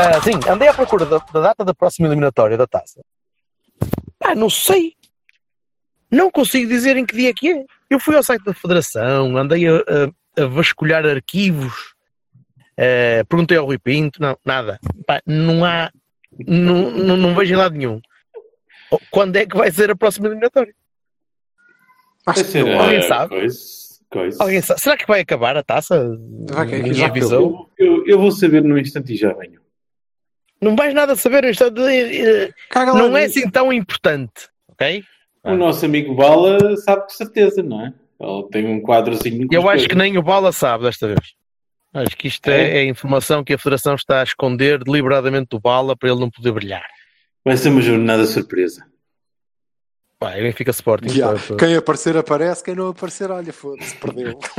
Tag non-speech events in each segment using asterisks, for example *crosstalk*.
Ah, sim, andei à procura da, da data da próxima eliminatória da taça. Ah, não sei. Não consigo dizer em que dia que é. Eu fui ao site da Federação, andei a, a- a vasculhar arquivos, eh, perguntei ao Rui Pinto, não, nada. Pá, não há, não, não, não vejo em lado nenhum. Quando é que vai ser a próxima eliminatória? Acho que não. Alguém sabe? Coisa, coisa. Alguém sabe? Será que vai acabar a taça? Vai que- Ninguém avisou? Eu, eu, eu vou saber num instante e já venho. Não vais nada saber, isto é de- eh, não é assim tão importante, ok? O nosso amigo Bala sabe com certeza, não é? Ele tem um quadrozinho Eu acho coisas. que nem o Bala sabe desta vez. Acho que isto é, é informação que a Federação está a esconder deliberadamente do Bala para ele não poder brilhar. Vai ser uma jornada surpresa. Pá, e Benfica Sporting. Já, pá, pá. Quem aparecer aparece, quem não aparecer, olha, foda-se, perdeu. *laughs*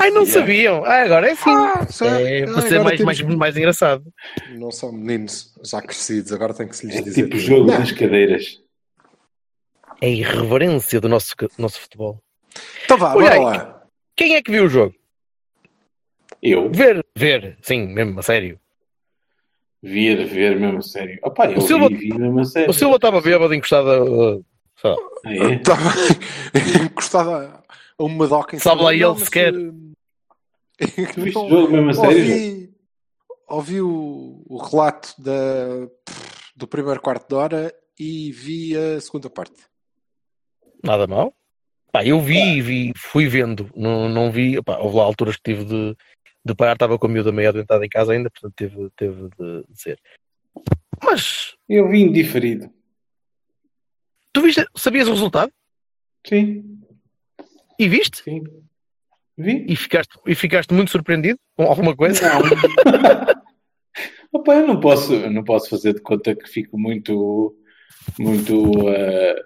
Ai, não sabiam. Ah, agora é assim. Ah, é ah, para ser mais, temos- mais, mais engraçado. Não são meninos já crescidos, agora tem que se lhes É dizer. tipo jogo Não, das cadeiras. É a irreverência do nosso, nosso futebol. Então vá, Olha bora lá. Quem é que viu o jogo? Eu Ver, ver, sim, mesmo, a sério. via ver mesmo a sério. Opa, eu O Silva- vi, vi mesmo a sério. O Silva estava bêbado encostado a. lá, Ah, é? Estava *laughs* encostado a a uma doca em Sabe cima lá do- ele sequer. eh, Tu viste não, o jogo mesmo a sério? ouvi, ouvi o, o relato da, do primeiro quarto de hora e vi a segunda parte. Nada mal. Pá, eu vi, vi, fui vendo, não, não vi, pá, houve lá alturas que tive de, de parar, estava com a miúda meio adoentada em casa ainda, portanto teve, teve de, de ser. Mas, Eu vi indiferido. tu viste, sabias o resultado? Sim, E viste? sim. Vi. E ficaste, e ficaste muito surpreendido com alguma coisa? Não. *laughs* Opa, eu não posso, não posso fazer de conta que fico muito, muito eh,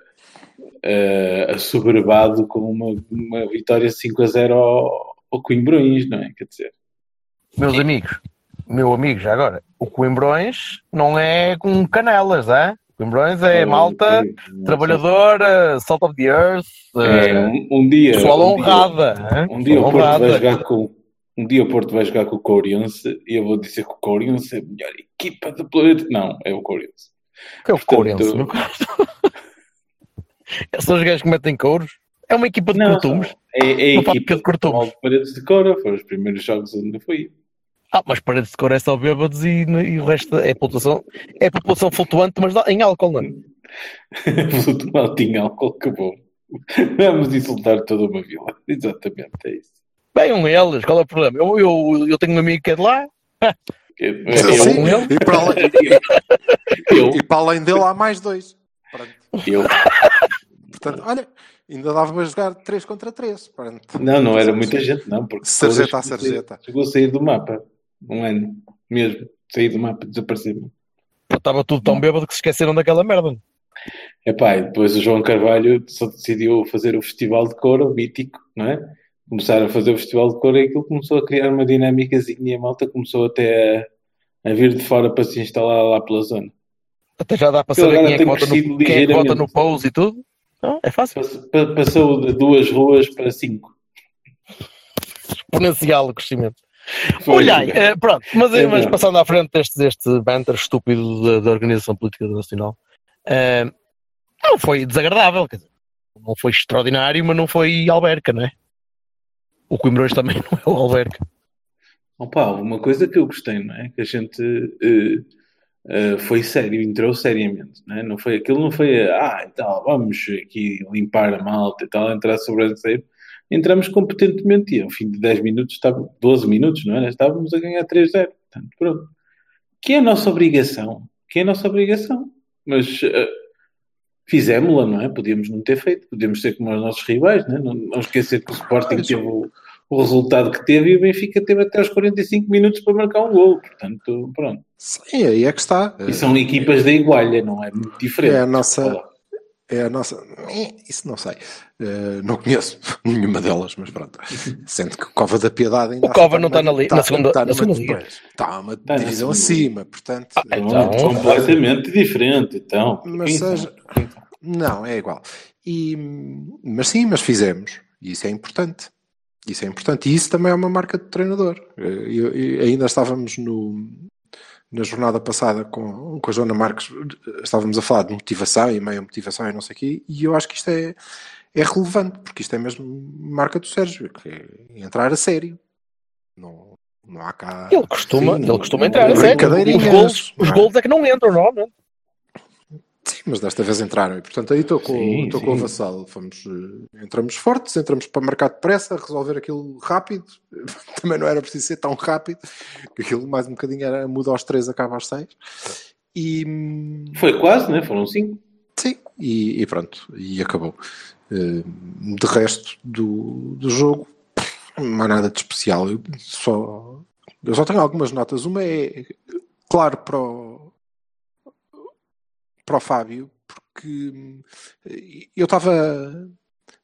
eh, assoberbado com uma, uma vitória 5 a 0 ao, ao Coimbrões, não é? Quer dizer, Meus amigos, meu amigo, já agora, o Coimbrões não é com canelas, é? Coimbrões é malta trabalhadora, salt of the earth, É, eh, um, um dia. pessoal um dia- honrada. hein? Um dia o Porto vai honrada. jogar com um dia o Porto vai jogar com o Couriense e eu vou dizer que o Couriense é a melhor equipa do planeta. Não, é o Couriense. Que é o não *laughs* São os gajos que metem couros. É uma equipa de Não, cortumes. É, é Uma equipa de cortumes. de Paredes de Cora, foram os primeiros jogos onde eu fui. Ah, mas paredes de cor é só bêbados e, e o resto é população, é população flutuante, mas em álcool, não é? O mal tinha álcool, acabou. Vamos insultar toda uma vila. *laughs* Exatamente, é isso. Bem, um eles, qual é o problema? Eu, eu, eu tenho um amigo que é de lá, *laughs* Eu, Sim, um ele? e, para além, *laughs* eu, e para além dele há mais dois. Pronto. eu, Portanto, olha, ainda dava a jogar 3 contra 3. Pronto. não, não era muita gente, não. Porque Sarjeta a sarjeta. Chegou a sair do mapa. Um ano mesmo. Sair do mapa, desaparecer. Pô, estava tudo tão bêbado que se esqueceram daquela merda. Epá, e depois o João Carvalho só decidiu fazer o festival de cor, o mítico, não é? Começaram a fazer o festival de cor e aquilo começou a criar uma dinâmicazinha e a malta começou até a, a vir de fora para se instalar lá pela zona. Até já dá para saber agora quem é, que vota no, quem é que vota ligeiramente. no pose e tudo. Não, é fácil. Pass- pa- Passou de duas ruas para cinco. Exponencial o crescimento. Foi. Olha aí, eh, pronto, mas, É mas passando à frente deste, deste banter estúpido da, da Organização Política Nacional, eh, não foi desagradável, quer dizer, não foi extraordinário, mas não foi alberca, não é? O Coimbrões também *laughs* não é o alberca. Opa, uma coisa que eu gostei, não é? Que a gente eh, eh, foi sério, entrou seriamente, não é? Não foi, aquilo não foi, ah, e tal, vamos aqui limpar a malta e tal, entrar sobranceiro. Entramos competentemente e ao fim de 10 minutos, estava, 12 minutos, não é? Estávamos a ganhar 3-0. Portanto, pronto. Que é a nossa obrigação. Que é a nossa obrigação. Mas eh, fizemos-la, não é? Podíamos não ter feito, podíamos ser como os nossos rivais, não, é? não, não esquecer que o Sporting teve o, o, resultado que teve e o Benfica teve até os 45 minutos para marcar um gol, portanto, pronto. Sim, aí é que está. E são equipas da igualha, não é? Muito diferente. É a nossa. É a nossa. Isso não sei. Uh, não conheço *laughs* nenhuma delas, mas pronto. Sendo que o Cova da Piedade ainda. O Cova não está na, li... está, na segunda, está na segunda liga. Está uma está divisão acima, portanto. Ah, então, é completamente diferente. Então, mas seja. Não, é igual. E, mas sim, mas fizemos. E isso é importante. Isso é importante. E isso também é uma marca de treinador. Eu, eu, ainda estávamos no, na jornada passada com, com a Joana Marques, estávamos a falar de motivação e meia motivação e não sei o quê, e eu acho que isto é, é relevante, porque isto é mesmo marca do Sérgio, que é entrar a sério. Não, não há cá. Ele costuma, ele costuma entrar a sério. Os gols, os gols é que não entram, normalmente. Sim, mas desta vez entraram e portanto aí estou com, sim, estou sim. com o vassalo. Fomos, entramos fortes, entramos para marcar depressa, resolver aquilo rápido. *laughs* Também não era preciso ser tão rápido, aquilo mais um bocadinho era muda aos três, acaba aos seis. E foi quase, né? Foram cinco. Sim, e, e pronto, e acabou. De resto do, do jogo, não há nada de especial. Eu só, eu só tenho algumas notas. Uma é, claro, para o, para o Fábio, porque eu estava.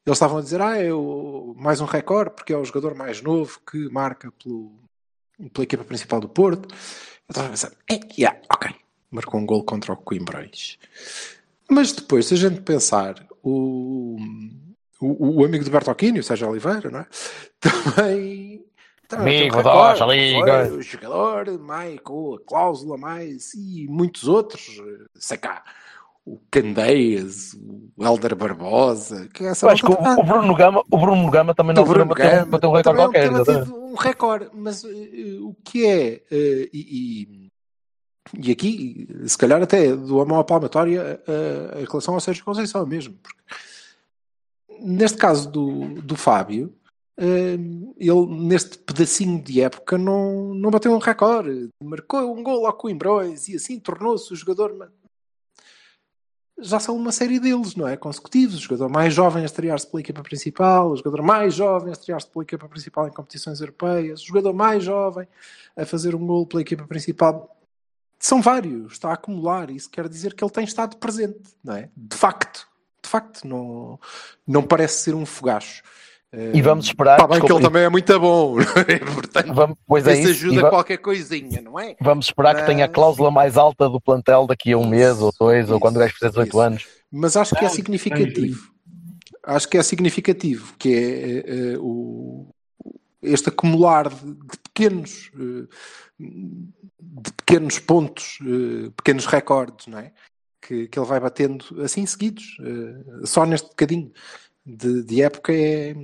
Eles estavam a dizer, ah, é o, mais um recorde, porque é o jogador mais novo que marca pelo, pela equipa principal do Porto. Eu estava a pensar, é, yeah, ok, marcou um gol contra o Coimbrões. Mas depois, se a gente pensar, o, o, o amigo do Bertolini, o Sérgio Oliveira, não é? *laughs* Também Amigo da Liga. O jogador, com a cláusula mais e muitos outros, sei cá, o Candeias, o Helder Barbosa. Que é essa acho que o, o, Bruno Gama, o Bruno Gama também não Bruno Gama, bateu um recorde qualquer. Um recorde, mas uh, o que é, uh, e, e, aqui, se calhar até do amor à palmatória uh, em relação ao Sérgio Conceição mesmo, porque neste caso do, do Fábio, ele neste pedacinho de época não, não bateu um recorde, marcou um gol ao Coimbrões e assim tornou-se o jogador. Já são uma série deles, não é? Consecutivos. O jogador mais jovem a estrear-se pela equipa principal, o jogador mais jovem a estrear-se pela equipa principal em competições europeias, o jogador mais jovem a fazer um gol pela equipa principal. São vários, está a acumular. Isso quer dizer que ele tem estado presente, não é? De facto, de facto, não, não parece ser um fogacho. E vamos esperar. Está bem que ele também é muito bom, *laughs* Portanto, vamos, pois é isso. ajuda va qualquer coisinha, não é? Vamos esperar mas... que tenha a cláusula mais alta do plantel daqui a um mês ou dois, isso, ou quando o gajo fizer 18 anos. Mas acho que é significativo. Acho que é significativo que é, é, é o, este acumular de, de pequenos de pequenos pontos, pequenos recordes, não é? Que, que ele vai batendo assim seguidos, só neste bocadinho de, de, época é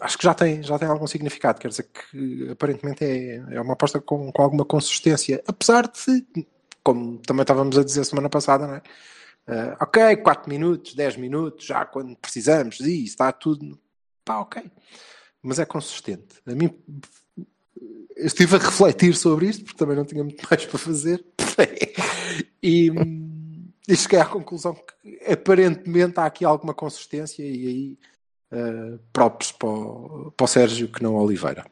acho que já tem, já tem algum significado, quer dizer que aparentemente é, é uma aposta com, com alguma consistência, apesar de como também estávamos a dizer semana passada, não é? Uh, ok, 4 minutos, 10 minutos, já quando precisamos, e está tudo pá, ok, mas é consistente. A mim estive a refletir sobre isto, porque também não tinha muito *laughs* mais para fazer, *laughs* e e cheguei à conclusão que aparentemente há aqui alguma consistência e aí uh, próprios para o, para o Sérgio que não Oliveira.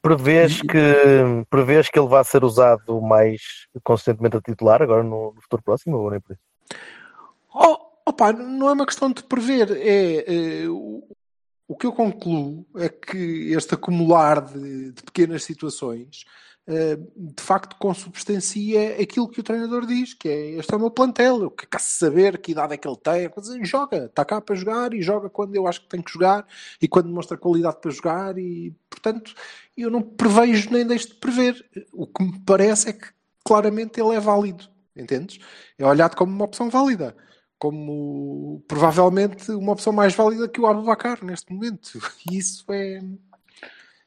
Prevês que, prevês que ele vai ser usado mais consistentemente a titular agora no, no futuro próximo ou nem por isso? Oh, opa, não é uma questão de prever, é, é o, o que eu concluo é que este acumular de, de pequenas situações eh, de facto consubstancia aquilo que o treinador diz, que é este é o meu plantel, eu quero saber que idade é que ele tem, joga, está cá para jogar e joga quando eu acho que tem que jogar e quando demonstra qualidade para jogar e portanto eu não prevejo nem deixo de prever. O que me parece é que claramente ele é válido, entendes? É olhado como uma opção válida como provavelmente uma opção mais válida que o Abubacar neste momento. *laughs* E isso é,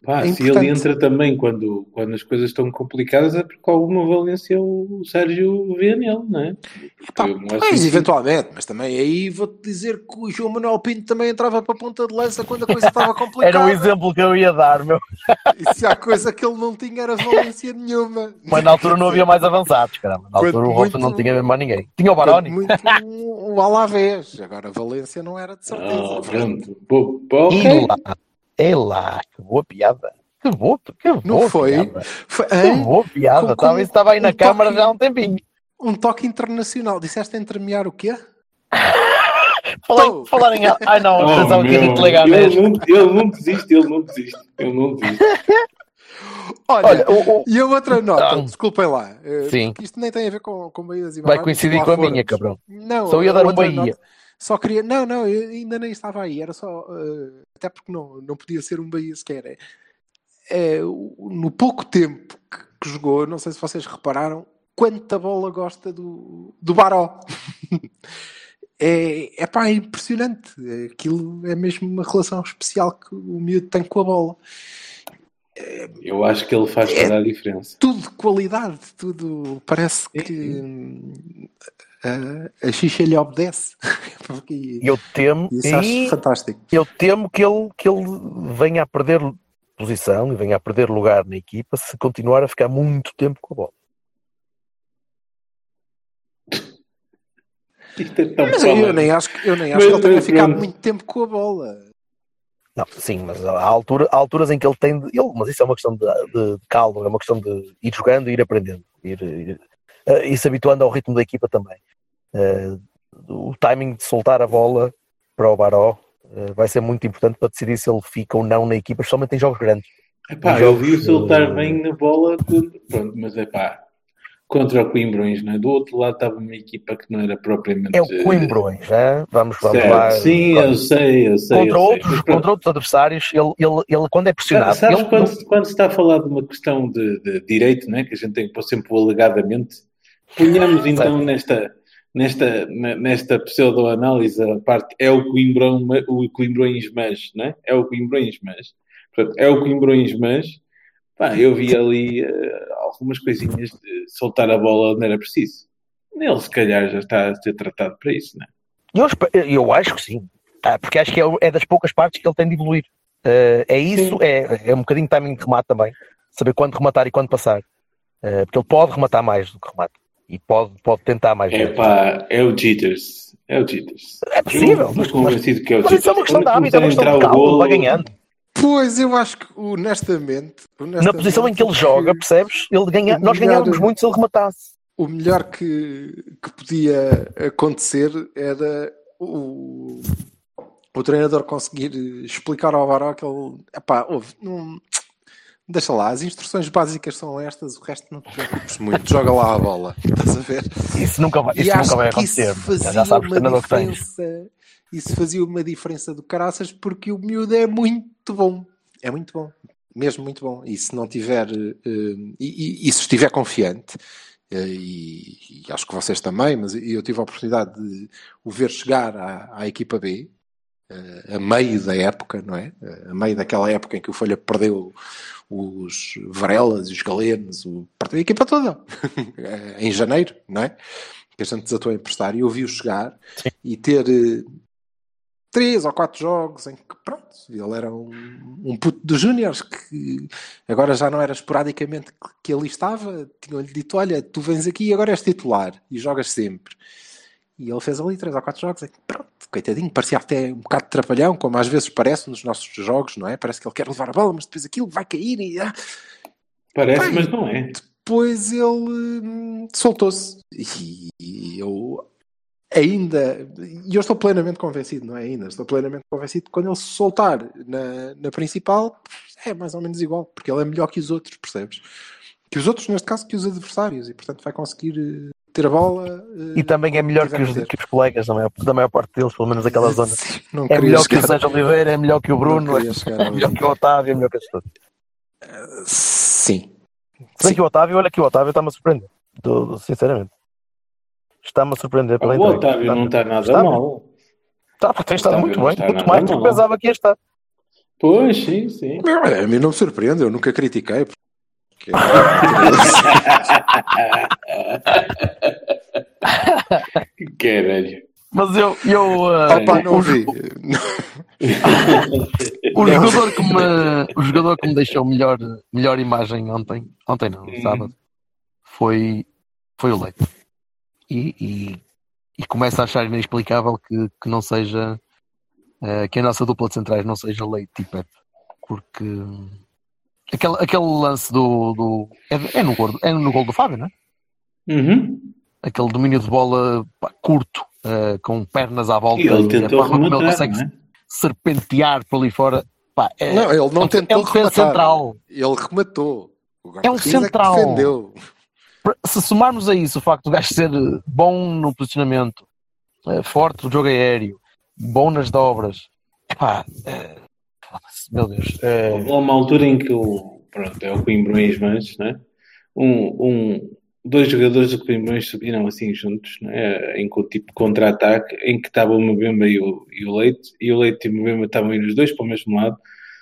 Pá, É se ele entra também quando, quando as coisas estão complicadas, é porque alguma valência o Sérgio vê nele, não é? Que- eventualmente, mas também aí vou-te dizer que o João Manuel Pinto também entrava para a ponta de lança quando a coisa estava *laughs* complicada. Era um exemplo que eu ia dar, meu. E se há coisa que ele não tinha era valência nenhuma. Mas na altura não havia mais avançados, caramba. Na altura o Robson não tinha mesmo mais ninguém. Tinha o Baroni. Muito o Alavés. Agora Valência não era de certeza. Ah, pronto. Bo- bo- ok. Lá, é lá, que boa piada. Que boa, que boa Não foi? piada. Foi Que hein? boa piada. Com- Estava, com isso estava aí na um câmara toque- já há um tempinho. um toque internacional. Disseste entremear o quê? Falar, Oh. falar em. Ai não, *laughs* Oh, pensava que meu, ia te ligar ele, mesmo. não, ele não desiste, ele não desiste. Ele não desiste. *laughs* Olha, Olha, o- o- e a outra nota, Ah. desculpem lá, eh, Sim. porque isto nem tem a ver com, com Bahias e vai coincidir com a fora. minha, cabrão. Não, Só ia dar um Bahia. nota. Só queria. Não, não, eu ainda nem estava aí. Era só. eh, até porque não, não podia ser um Bahia sequer. É, é, no pouco tempo que, que jogou, não sei se vocês repararam, quanta bola gosta do, do Baró. *laughs* é, é pá, é impressionante. Aquilo é mesmo uma relação especial que o miúdo tem com a bola. Eu acho que ele faz É. toda a diferença. Tudo de qualidade, tudo. Parece que hum, a, a xixa lhe obedece. *laughs* Porque Eu temo, isso acho e fantástico. eu temo que ele, que ele venha a perder posição e venha a perder lugar na equipa se continuar a ficar muito tempo com a bola. *laughs* É Mas eu, nem acho, que- eu nem acho Mas, que ele tenha ficado muito tempo com a bola. Não, sim, mas há, altura, há alturas em que ele tem. de- Ele, mas isso é uma questão de, de calma, é uma questão de ir jogando e ir aprendendo. Ir, ir, eh, ir se habituando ao ritmo da equipa também. Eh, o timing de soltar a bola para o Baró eh, vai ser muito importante para decidir se ele fica ou não na equipa, especialmente em jogos grandes. Epá, Os eu jogos, vi-o soltar bem na bola, tudo. pronto, mas é pá, contra o Coimbrões, não é? Do outro lado estava uma equipa que não era propriamente. É o Coimbrões, né? vamos, vamos Certo. lá. Sim, eu sei, eu sei. contra, eu sei. outros, pronto. contra outros adversários, ele, ele, ele quando é pressionado, Sabes ele, quando, quando se está a falar de uma questão de, de direito, não é? que a gente tem que pôr sempre o alegadamente, ponhamos então nesta, nesta, ne- nesta pseudo-análise a parte é o Coimbrão, o Coimbrões mas, não é? É o Coimbrões mas. Portanto, é o Coimbrões mas. Pá, eu vi ali eh, algumas coisinhas de soltar a bola onde era preciso. Ele se calhar já está a ser tratado para isso, não é? Eu, eu acho que sim. Ah, porque acho que é, é das poucas partes que ele tem de evoluir. Ah, é isso, é, é um bocadinho de timing de remate também. Saber quando rematar e quando passar. Ah, porque ele pode rematar mais do que remata. E pode, pode tentar mais É vezes. pá, é o Jitters. É o Jitters. É possível, mas- estou convencido que é o Mas Jitters. isso é uma questão de hábito, é uma questão de entrar o calma, golo- vai ganhando. Pois, eu acho que, honestamente. Na honestamente, posição em que ele que joga, percebes? Ele ganha, nós melhor- ganhávamos muito se ele rematasse. O melhor que, que podia acontecer era o, o treinador conseguir explicar ao Baró que ele. Epá, ouve, não, deixa lá, as instruções básicas são estas, o resto não te preocupes muito, joga lá a bola. Estás a ver? Isso nunca vai, isso nunca vai que isso acontecer. fazia Já sabes o uma treinador que tens. diferença. Isso fazia uma diferença do caraças porque o miúdo é muito bom. É muito bom. Mesmo muito bom. E se não tiver. eh, e, e- e se estiver confiante, eh, e, e acho que vocês também, mas eu tive a oportunidade de o ver chegar à, à equipa B, a meio da época, não é? Eh, A meio daquela época em que o Folha perdeu os Varelas e os Galenos, o, perdeu a equipa toda, *laughs* Eh, em janeiro, não é? Que a gente desatou a emprestar e eu vi-o chegar e ter eh, três ou quatro jogos em que, pronto, ele era um, um puto dos Júniores que agora já não era esporadicamente que, que ali estava, tinham-lhe dito: Olha, tu vens aqui e agora és titular e jogas sempre. E ele fez ali três ou quatro jogos, em que, pronto, coitadinho, parecia até um bocado de trapalhão, como às vezes parece nos nossos jogos, não é? Parece que ele quer levar a bola, mas depois aquilo vai cair e. ah, Parece, Bem, mas não é. depois ele hum, soltou-se. E, e eu ainda. E eu estou plenamente convencido, não é ainda? Estou plenamente convencido que quando ele se soltar na, na principal, é mais ou menos igual, porque ele é melhor que os outros, percebes? Que os outros, neste caso, que os adversários, e portanto vai conseguir eh, ter a bola. eh, E também é melhor que os, que os colegas, da maior, da maior parte deles, pelo menos daquela zona. Sim, *laughs* não É melhor que o chegar- Sérgio Oliveira, é melhor que o Bruno, chegar é *laughs* melhor que o Otávio, é melhor que estes todos. Sim. Se bem que o Otávio, olha que o Otávio está-me a surpreender. Do- do- sinceramente. Está-me a surpreender pela O entrega. Otávio não está nada Está- mal. Tá, pá, tem estado muito bem, está muito mais do que pensava que ia estar. Pois, sim, sim. A mim não me surpreende, eu nunca critiquei. Que *laughs* caralho. Mas eu. eu ah, Opa, não o, vi. *laughs* o jogador que me, o jogador que me deixou melhor, melhor imagem ontem, ontem não, Hum. sábado, foi, foi o Leite. E, e, e começo a achar inexplicável que, que não seja eh, que a nossa dupla de centrais não seja Leite e Pepe. Porque aquele, aquele lance do. do é, é no gol, é no gol do Fábio, não é? Uhum. Aquele domínio de bola pá, curto, eh, com pernas à volta E ele a tentou forma como ele rematar, consegue não é? serpentear por ali fora. Pá, é, Não, ele é não um- tentou é um defesa rematar. central. Ele rematou. O É um central. defendeu. Se somarmos a isso o facto do gajo ser bom no posicionamento, eh, forte no jogo aéreo, bom nas dobras, epá, eh, meu Deus. eh, Houve uma altura em que o, pronto, é o Coimbrões Manches, né? um, um, dois jogadores do Coimbrões subiram assim juntos, né? em tipo contra-ataque, em que estava o Mbemba e o, e o Leite, e o Leite e o Mbemba estavam indo os dois para o mesmo lado,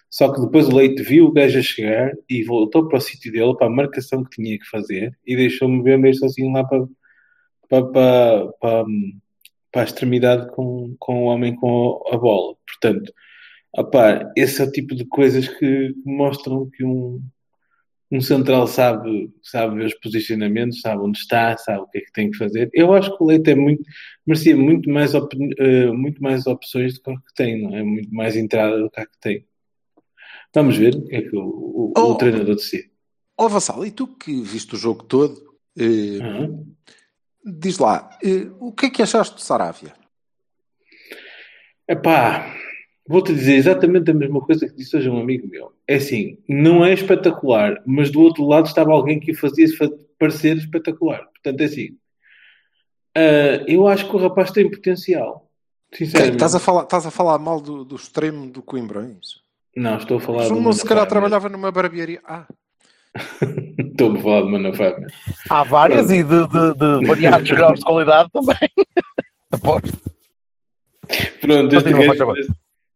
só que depois o Leite viu o gajo a chegar e voltou para o sítio dele, para a marcação que tinha que fazer, e deixou o Mbemba sozinho lá para, para, para, para, para a extremidade com, com o homem com a bola. Portanto, opá, esse é o tipo de coisas que mostram que um, um central sabe, sabe ver os posicionamentos, sabe onde está, sabe o que é que tem que fazer. Eu acho que o Leite é muito, merecia muito mais, op, eh, muito mais opções do que o que tem, não é? Muito mais entrada do que a que tem. Vamos ver o que é que o, o, o Oh. treinador decide. Ó Vassal, e tu que viste o jogo todo, eh, Uhum. diz lá, eh, o que é que achaste de Saravia? Epá, vou-te dizer exatamente a mesma coisa que disse hoje um amigo meu. É assim, não é espetacular, mas do outro lado estava alguém que o fazia fa- parecer espetacular. Portanto, é assim. ah, eu acho que o rapaz tem potencial. Sinceramente. Estás a falar, estás a falar mal do, do extremo do Coimbrões? Não, estou a falar Mas de o se calhar trabalhava numa barbearia. Ah, mesmo. *laughs* Estou a falar de Manafá há várias e de, de, de variados *laughs* graus de qualidade também. *laughs* Aposto. Pronto, este gajo.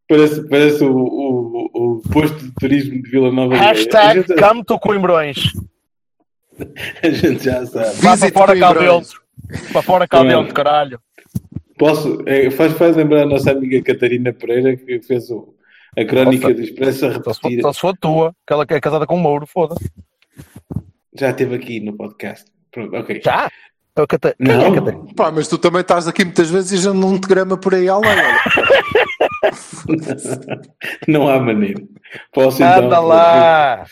Parece, parece, o, o, o posto de turismo de Vila Nova de Gaia. A Hashtag gente, come to Coimbrões. *laughs* a gente já sabe. Vá para fora cá dentro. Para fora cá dentro, caralho. Posso, é, faz, faz lembrar a nossa amiga Catarina Pereira que fez o, a crónica do Expresso a repetir. só se for tua, que ela é casada com o Mouro, foda-se. Já esteve aqui no podcast. Pronto, ok. Já? O Cata- Quem é a Não. Pá, mas tu também estás aqui muitas vezes e já não te grama por aí além. *laughs* *laughs* Não há maneira. Posso então. Anda lá!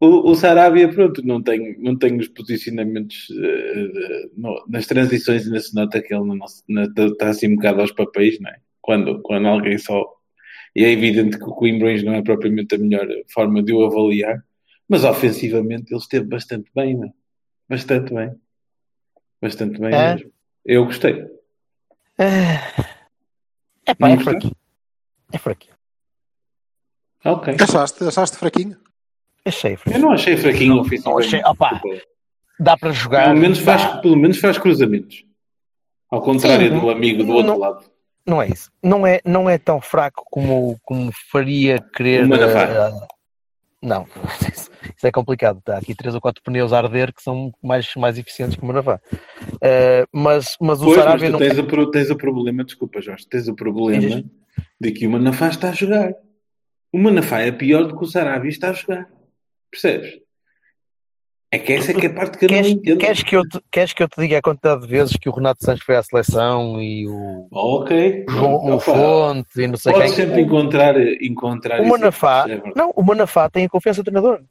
O, o Sarabia, pronto, não tem, não tem os posicionamentos de- no- nas transições, ainda se nota que ele está assim um bocado aos papéis, não é? Quando, quando alguém só. E é evidente que o Coimbrões não é propriamente a melhor forma de o avaliar, mas ofensivamente ele esteve bastante bem, não é? Bastante bem. Bastante bem É? mesmo. Eu gostei. É pá, é Não gostou? fraquinho. É fraquinho. Ok. Achaste, achaste fraquinho? Achei Eu fraquinho. não achei fraquinho. Não achei- opá. Dá para jogar. Pelo menos, faz, Dá. pelo menos faz cruzamentos. Ao contrário Sim, do amigo do outro não- lado. Não é isso. Não é, não é tão fraco como, como faria querer. Eh, não, *laughs* isso, isso é complicado. Está aqui três ou quatro pneus a arder que são mais, mais eficientes que o Manafá. Eh, mas, mas o Pois, mas Sarabia tu não. tens o, pro- tens o problema, desculpa Jorge, tens o problema de que o Manafá está a jogar. O Manafá é pior do que o Sarabia está a jogar. Percebes? É que essa é que é a parte que eu Queres, não entendo. queres, que eu te, queres que eu te diga a quantidade de vezes que o Renato Santos foi à seleção e o, Ok. João- o Opa, Fonte e não sei quem? sempre encontrar, encontrar O Manafá, de- não, o Manafá tem a confiança do treinador.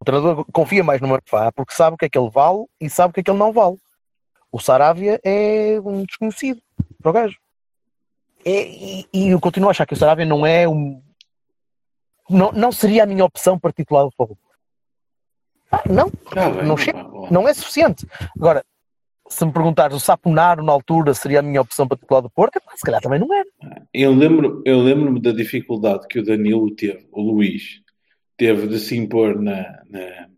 O treinador confia mais no Manafá porque sabe o que é que ele vale e sabe o que é que ele não vale. O Saravia é um desconhecido para o gajo. É- e, e eu continuo a achar que o Saravia não é um. Não, não seria a minha opção para titular do futebol. Ah, não, bem, não opa, chega. não é suficiente. Agora, se me perguntares, o Saponaro na altura seria a minha opção para titular do Porto, se calhar também não era. Eu lembro, eu lembro-me da dificuldade que o Danilo teve, o Luís, teve de se impor na, na-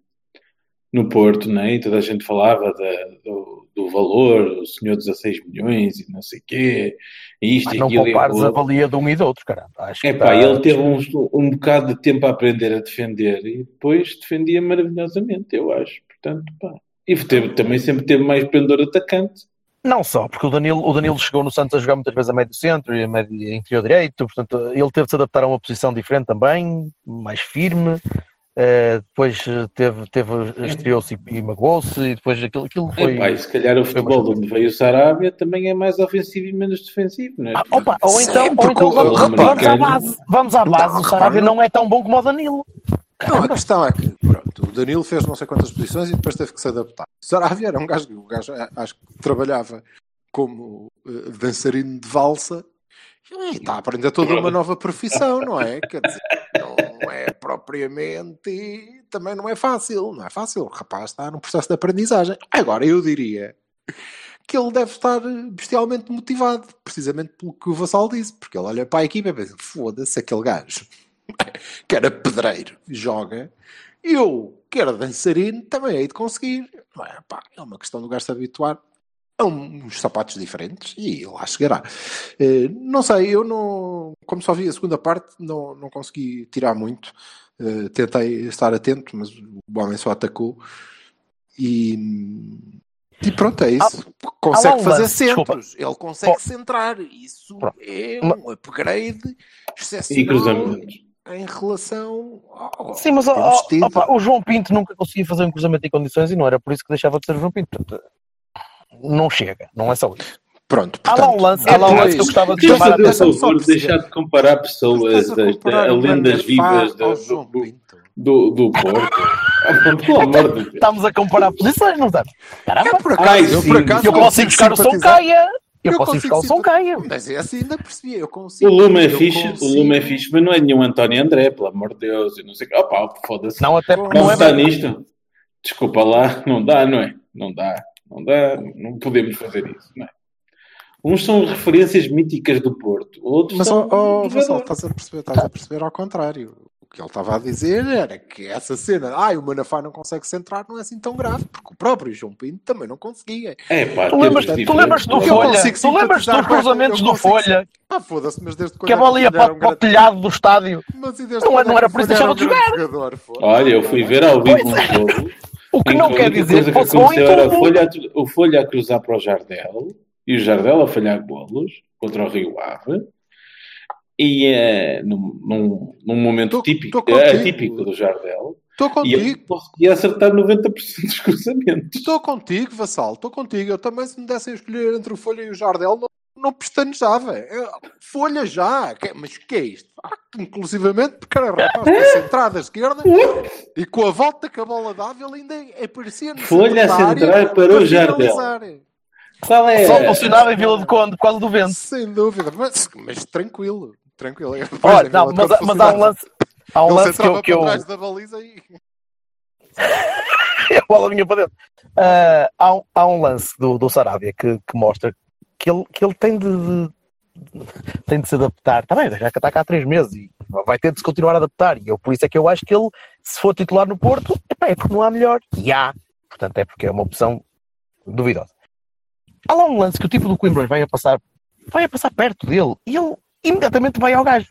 no Porto, né? e toda a gente falava da- do, do valor, o senhor 16 milhões e não sei o quê, e isto Mas e não aquilo e a valia de um e do outro, caramba. Acho É pá, ele teve um, um bocado de tempo a aprender a defender e depois defendia maravilhosamente, eu acho. Portanto, pá. E teve, também sempre teve mais pendor atacante. Não só, porque o Danilo, o Danilo chegou no Santos a jogar muitas vezes a médio centro e a médio interior direito, portanto ele teve de se adaptar a uma posição diferente também, mais firme. Eh, depois eh, teve, teve estreou-se e, e magoou-se, e depois aquilo, aquilo foi. Epá, e se calhar o futebol de onde veio o Sarabia também é mais ofensivo e menos defensivo, não é? Ah, opa, ou então, ou porque então o- vamos, o vamos à base. Vamos à base. O Sarabia não é tão bom como o Danilo. Não, a questão é que, pronto, o Danilo fez não sei quantas posições e depois teve que se adaptar. O Sarabia era um gajo, o gajo eh, acho que trabalhava como eh, dançarino de valsa e está a aprender toda uma nova profissão, não é? Quer dizer, não é propriamente também não é fácil, não é fácil. O rapaz está num processo de aprendizagem. Agora, eu diria que ele deve estar bestialmente motivado, precisamente pelo que o Vassal disse, porque ele olha para a equipa e pensa: foda-se, aquele gajo *laughs* que era pedreiro, joga, eu, que era dançarino, também hei de conseguir. Não é? Pá, é uma questão do gajo se habituar a uns sapatos diferentes e lá chegará. Eh, não sei, eu não, como só vi a segunda parte, não, não consegui tirar muito. Eh, tentei estar atento, mas o homem só atacou. E, e pronto, é isso. consegue um fazer lance, centros, ele consegue centrar. Isso Pronto. é um upgrade E excepcional cruzamentos. em relação ao. Sim, mas ao tido. opa, o João Pinto nunca conseguia fazer um cruzamento em condições e não era por isso que deixava de ser o João Pinto. Portanto, não chega, não é só isso. Pronto, Há lá um portanto, lance, há lá um lance que eu gostava de chamar a o atenção. só de deixar de comparar pessoas, a a o lendas vivas do, do, Pinto. do, do Porto. *laughs* Ah. Estamos a comparar posições, não estamos? Caramba, Eu por acaso, Ai, eu sim. por acaso eu posso ir consigo buscar o Som. Caia. Eu, Eu posso buscar o Som. Caia. Mas é assim, ainda percebi. Eu O consigo. Lume é fixe, o. Lume é fixe, mas não é nenhum António André, pelo amor de Deus. Eu não sei. Opa, foda-se. Não, até porque Não não é está nisto? Desculpa lá, não dá, não é? Não dá, não dá, não podemos fazer isso, não é? Uns são referências míticas do Porto, outros Mas, são ó, Vassal, estás a perceber? Estás a perceber ao contrário. O que ele estava a dizer era que essa cena, ai, o Manafá não consegue centrar, não é assim tão grave, porque o próprio João Pinto também não conseguia. É pá, Tu lembras, tempos tu lembras do. Folha? Tu lembras dos cruzamentos do Folha? Ah, foda-se, mas desde quando Que a é bola ia para, era um para o telhado do estádio. Mas e desde Não, quando não é era que por isso deixava era um de? Foda-se. Olha, eu fui ver ao vivo um é. jogo. O que não quer dizer que fosse bom em tudo. Folha, a- o Folha a cruzar para o Jardel e o Jardel a falhar golos contra o Rio Ave. E eh, num, num, num momento Tô- típico, tô contigo. é, típico do Jardel, Estou e contigo, conseguia acertar 90% dos *laughs* cruzamentos. estou contigo, Vassal, estou contigo. Eu também, se me dessem a escolher entre o Folha e o Jardel, não, não pestanejava. Eu- Folha já, mas o que é isto? Ah, inclusivamente porque era rapaz centrada à esquerda e com a volta que a bola dava, ele ainda aparecia no Folha da centrar para o Jardel. Qual é? Só funcionava em Vila de Conde por causa do vento. Sem dúvida, mas, mas tranquilo, tranquilo. É, Olha, é, não, mas, mas há um lance. Há um lance que eu, que eu, para trás da baliza e... *laughs* a bola vinha para dentro. Ah, há, um, há um lance do, do Sarabia que, que mostra que ele, que ele tem de, de- tem de se adaptar. Está bem, já que está cá há três meses e vai ter de se continuar a adaptar. E eu, por isso é que eu acho que ele, se for titular no Porto, é porque não há melhor. E há. Portanto, é porque é uma opção duvidosa. Há lá um lance que o tipo do Coimbra vai a passar, vai a passar perto dele e ele imediatamente vai ao gajo.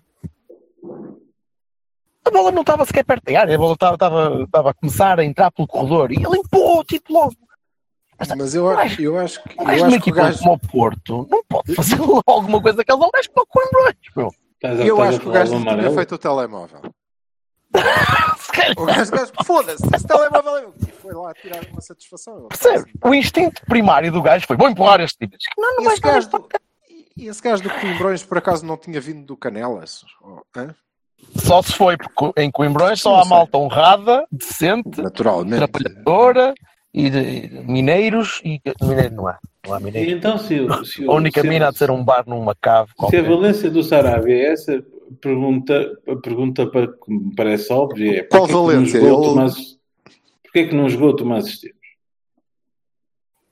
A bola não estava sequer perto da área, a bola estava, estava, estava a começar a entrar pelo corredor e ele empurrou o tipo logo. Mas eu, acho- eu acho que, Um de uma equipa gajo como o Porto não pode fazer alguma coisa que ele não gajo como o Coimbra. meu. Eu acho que o gajo tinha feito o telemóvel. *laughs* Se calhar, O gajo, gajo foda-se, esse telemóvel é meu. E foi lá tirar uma satisfação. Percebe? O instinto primário do gajo foi: vou empurrar este tipo. Não, não E esse, gajo do, e esse gajo do Coimbrões por acaso não tinha vindo do Canelas? Oh, hã? Só se foi, porque em Coimbrões só há malta honrada, decente, Naturalmente. trabalhadora e de, mineiros e mineiro não há. Não há E mineiro. então, se, o- se, A única se, mina há de ser um bar numa cave. se a valência do Sarabia é essa, pergunta, a pergunta para, que me parece óbvia é Qual valência? Tomás, porquê que não jogou Tomás Esteves?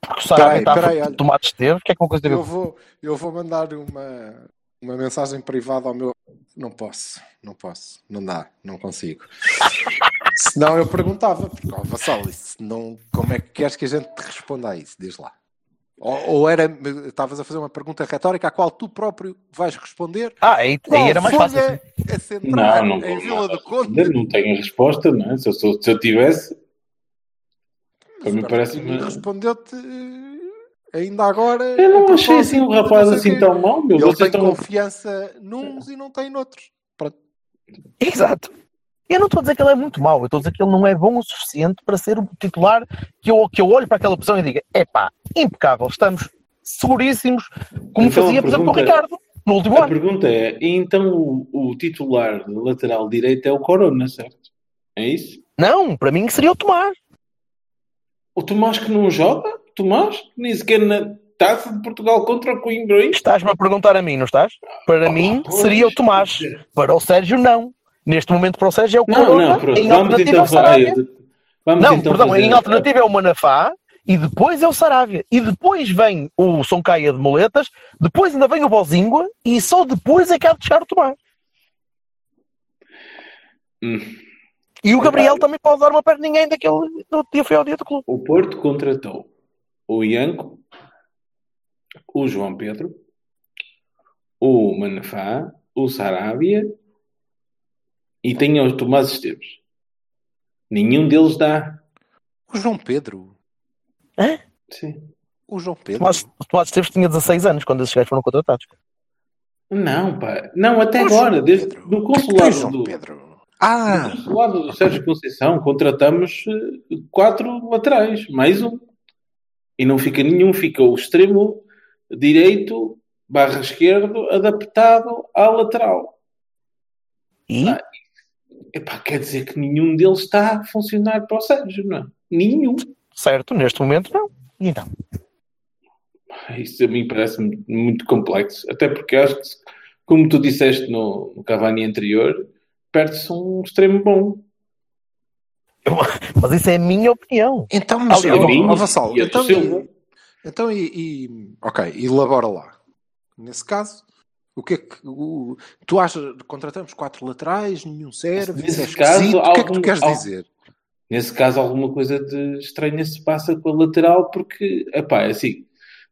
Porque o Sarabia está a peraí, tomates teve, que é que uma coisa Eu vou, eu vou mandar uma, uma mensagem privada ao meu. Não posso, não posso, não dá, não consigo. Senão eu perguntava, porque, ó, Vassal, não, como é que queres que a gente te responda a isso? Diz lá. Ou, ou era, estavas a fazer uma pergunta retórica à qual tu próprio vais responder? Ah, aí, aí era mais fácil. centrar Não, não em vou Vila do Conde? não tenho resposta, não é? Se eu, sou- se eu tivesse, para mim parece Bertolini respondeu-te eh, ainda agora. Eu não achei assim um propósito, rapaz assim tão mau. Ele tem estão... confiança nuns e não tem noutros. Pronto. Exato. Eu não estou a dizer que ele é muito mau, eu estou a dizer que ele não é bom o suficiente para ser o titular que eu, que eu olho para aquela pessoa e diga: epá, impecável, estamos seguríssimos, como Então, fazia, a por exemplo, com o Ricardo no último A ano. pergunta é, então o, o titular de lateral direito é o Corona, certo? É isso? Não, para mim seria o Tomás. O Tomás que não joga? Tomás? Nem sequer na Taça de Portugal contra o Coimbra. hein? Estás-me a perguntar a mim, não estás? Para mim pois. seria o Tomás. Para o Sérgio, não. Neste momento, para o Sérgio é o Não, Corona. não, pronto. em Vamos alternativa é então o falar. Vamos Não, então perdão, fazer- em alternativa é o Manafá e depois é o Sarávia. E depois vem o Soncaia de Moletas, depois ainda vem o Bozíngua e só depois é que há de chegar o Tomás. Hum. E o Gabriel também pode dar uma perninha ainda que ele no dia foi ao dia do clube. O Porto contratou o Ianco, o João Pedro, o Manafá, o Sarabia e tem o Tomás Esteves. Nenhum deles dá. O João Pedro. Sim. O João Pedro. Tomás, o Tomás Esteves tinha 16 anos quando esses gajos foram contratados. Não, pá. Não, até O agora. Desde, no O que é consulado João do, Pedro? Ah, no consulado do Sérgio Conceição contratamos eh, quatro laterais, mais um. E não fica nenhum, fica o extremo direito barra esquerdo adaptado à lateral. E Ah. Epá, quer dizer que nenhum deles está a funcionar para o Sérgio, não é? Nenhum. certo, neste momento não. E então? Isso a mim parece-me muito complexo. Até porque acho que, como tu disseste no, no Cavani anterior, perde-se um extremo bom. Mas isso é a minha opinião. então, mas Aliás, ó, mim ó, Vassal, e a do então, e, então e, e- ok, elabora lá. Nesse caso, o que é que o- tu achas? Contratamos quatro laterais, nenhum serve, Nesse é caso, esquisito. o que é que tu algum- queres algum- dizer? Nesse caso, alguma coisa de estranha se passa com a lateral, porque, epá, é assim,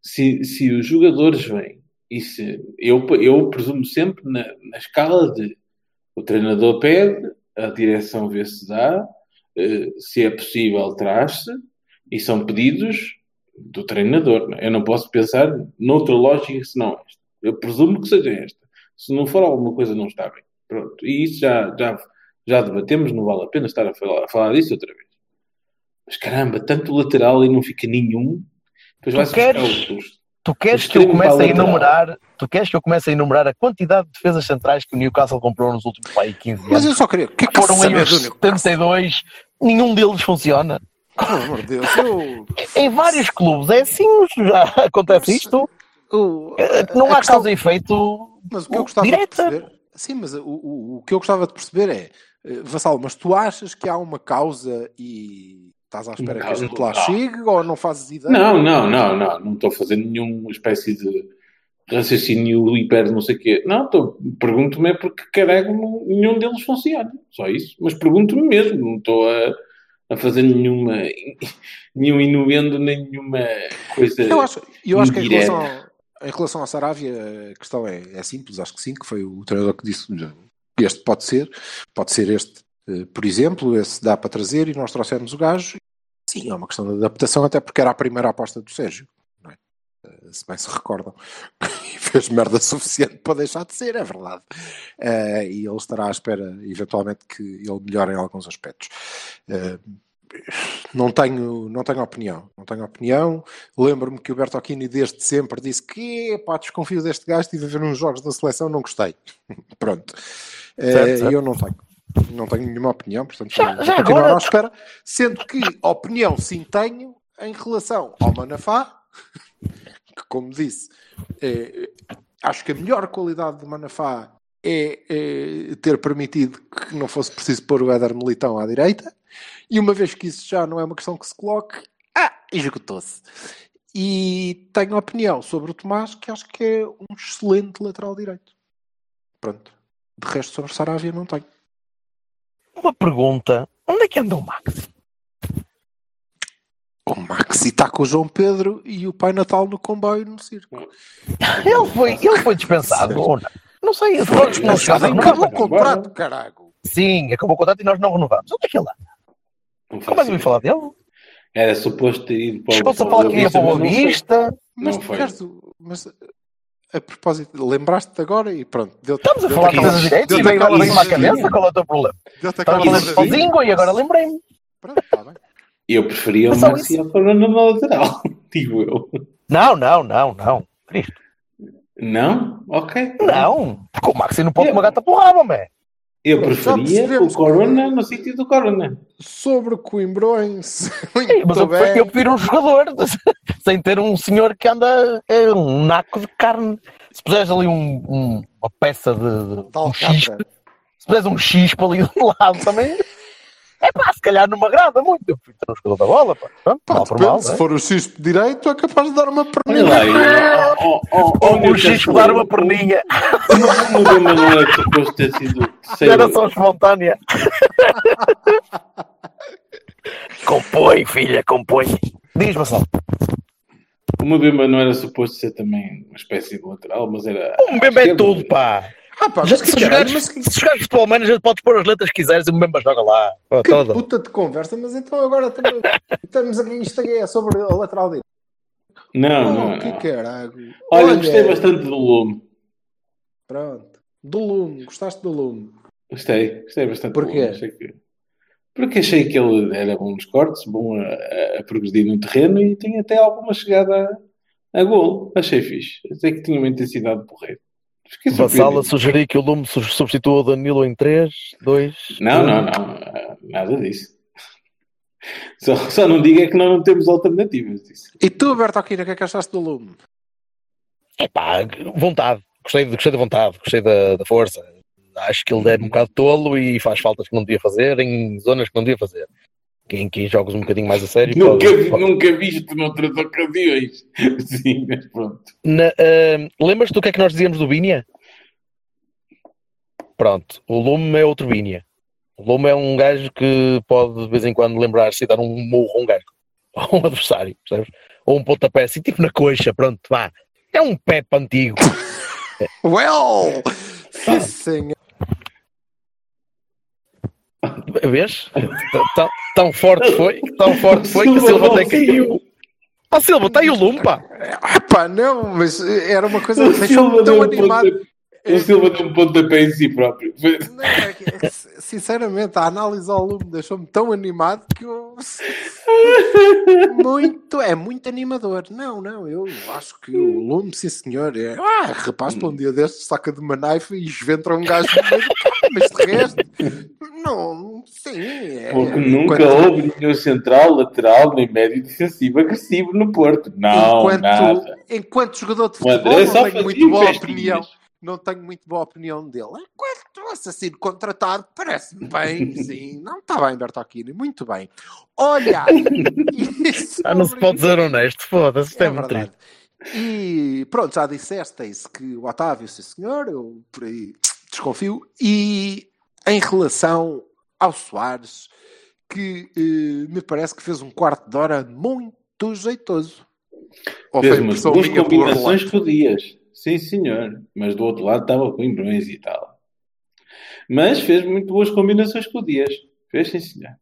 se, se os jogadores vêm, e se, eu, eu presumo sempre na, na escala de o treinador pede, a direção vê se dá, eh, se é possível, traz-se, e são pedidos do treinador. não é? Eu não posso pensar noutra lógica senão esta. Eu presumo que seja esta. Se não for alguma coisa, não está bem. Pronto. E isso já, já, já debatemos, não vale a pena estar a falar, a falar disso outra vez. Mas caramba, tanto lateral e não fica nenhum. Depois vai-se buscar os- Tu queres que eu comece a enumerar, tu queres que eu comece a enumerar a quantidade de defesas centrais que o Newcastle comprou nos últimos pá, aí, 15 Mas anos? eu só queria. O que é que Foram aí os do Newcastle? 72, nenhum deles funciona. Pelo amor de Deus, eu. *laughs* Em vários clubes é assim, já acontece isto. Eu- Não a há questão- causa e efeito Mas o que eu gostava direta. de perceber. Sim, mas o, o, o que eu gostava de perceber é. eh, Vassal, mas tu achas que há uma causa e estás à espera que a gente lá total. chegue ou não fazes ideia? Não, não, não, não. Não estou a fazer nenhuma espécie de raciocínio hiper não sei o quê. Não, estou, pergunto-me é porque carrego não- nenhum deles funciona. Só isso. Mas pergunto-me mesmo. Não estou a, a fazer nenhuma, *laughs* nenhum inuendo, nenhuma coisa. Eu acho, eu acho que em relação, em relação ao Saravia, a questão é, é simples, acho que sim, que foi o treinador que disse este pode ser, pode ser este, eh, por exemplo, esse dá para trazer e nós trouxemos o gajo. Sim, é uma questão de adaptação, até porque era a primeira aposta do Sérgio, é? Eh, se bem se recordam, e *laughs* fez merda suficiente para deixar de ser, é verdade. Eh, e ele estará à espera, eventualmente, que ele melhore em alguns aspectos. Não tenho, não tenho opinião. Não tenho opinião. Lembro-me que o Bertocchini desde sempre disse que pá, desconfio deste gajo, estive a ver uns jogos da seleção, não gostei. *laughs* Pronto. Eh, Certo, certo. Eu não tenho. Não tenho nenhuma opinião, portanto Já- vou já continuar agora- à espera. Sendo que opinião sim tenho em relação ao Manafá, que como disse, eh, acho que a melhor qualidade do Manafá é, eh, ter permitido que não fosse preciso pôr o Éder Militão à direita, e uma vez que isso já não é uma questão que se coloque, ah, executou-se. E tenho opinião sobre o Tomás, que acho que é um excelente lateral direito. Pronto. De resto, sobre Saravia, não tenho. Uma pergunta: onde é que anda o Max? O Maxi está com o João Pedro e o Pai Natal no comboio no circo. *laughs* Ele foi, ele foi dispensado ou não? Não sei. Foi dispensado. Acabou o contrato, caralho. Sim, acabou o contrato e nós não renovamos. Onde é que ele anda? Não Como é que me falar dele? Era suposto ter ido para o Chegou-se a falar que ia para o mas não foi. Vista. Mas. Ricardo, mas a propósito, lembraste-te agora e pronto. Deu Estamos a falar de coisas direitas e veio agora veio-me à cabeça. Qual é o teu problema? Estava a aquela falar de sozinho e agora lembrei-me. Pronto, está bem. É Eu preferia o ao Corona na lateral, digo eu. Não, não, não, não. Cristo. Não? Ok. Não. Porque o Maxi não pode uma gata porrada, man. Eu preferia o Corona no sítio do Corona. Sobre Coimbrões. Mas eu, bem. eu prefiro um jogador sem ter um senhor que anda é, um naco de carne. Se puseres ali um, um- uma peça de, de um alcatra. se puseres um para ali do lado também, é pá, se calhar não me agrada muito. Eu prefiro ter um jogador da bola, pá. Pronto, Pá, depende, mal. se né? for o X direito, é capaz de dar uma perninha. oh, oh, oh, Ou um X para dar uma perninha. O meu não era suposto ter sido Era só espontânea. *laughs* compõe, filha, compõe. Diz-me só. O meu Bemba não era suposto ser também uma espécie de lateral, mas era. Um bemba é tudo, pá. Ah, pá, Já se jogares, mas que, se jogares futebol manager, podes pôr as letras que quiseres e o Mbemba joga lá. Pá, que toda. puta de conversa, mas então agora estamos, estamos aqui, isto aqui é sobre a lateral direito. Não, Oh, não, que não. caralho. Olha, eu gostei bastante do Lume. Pronto. Do lume, gostaste do lume. Gostei, gostei bastante Porquê? Achei que... Porque achei que ele era bom nos cortes, bom a, a- progredir no terreno e tinha até alguma chegada a, a gol. Achei fixe. Achei que tinha uma intensidade porreira. Vassala surpreendido. sugeri que o Lume su- substitua o Danilo em 3, 2. Não, não, não. Nada disso. Só, só não diga que nós não temos alternativas disso. E tu, Berto Aquino, o que é que achaste do lume? Epá, vontade. Gostei, de- gostei da vontade, gostei da, da força. Acho que ele é um bocado tolo e faz faltas que não devia fazer em zonas que não devia fazer. Quem quis jogos um bocadinho mais a sério. Nunca, pode- vi- pode- nunca visto noutras ocasiões. *laughs* Sim, mas pronto. Na, ah, Lembras-te do que é que nós dizíamos do Bínia? Pronto, o Lume é outro Bínia. O Lume é um gajo que pode de vez em quando lembrar-se e dar um murro a um gajo. *laughs* Ou um adversário, percebes? Ou um pontapé assim, tipo na coxa, pronto, vá. É um Pep antigo. *laughs* Well! Sim, senhor. Vês? Tão, tão forte foi, tão forte foi que a Silva até caiu. Ó Silva, está aí o Lume, pá. Ah, pá, não, mas era uma coisa que deu tão animado. O Silva deu um pontapé em si próprio. Não, é que, sinceramente, a análise ao lume deixou-me tão animado que eu. Muito, é muito animador. Não, não, eu acho que o lume, sim senhor, é. Ah, rapaz, para um dia destes saca de uma knife e esventra um gajo no meio do mas de resto. Não, sim. É, Porque nunca enquanto- houve nenhum central, lateral, nem médio defensivo agressivo no Porto. Não, enquanto, nada. enquanto jogador de futebol, André não tenho muito boa opinião. Não tenho muito boa opinião dele. Enquanto assassino contratado, parece-me bem, *laughs* sim. Não está bem, Bertocchini, muito bem. Olha, *laughs* e Ah, não se sobre- pode dizer honesto, foda-se, é, É muito triste. E pronto, já disseste que o Otávio, sim senhor, eu por aí desconfio. E em relação ao Soares, que eh, me parece que fez um quarto de hora muito jeitoso. Ou Fez foi umas boas combinações relato? Sim, senhor. Mas do outro lado estava com Imbrões e tal. Mas fez muito boas combinações com o Dias. Fez, sim, senhor.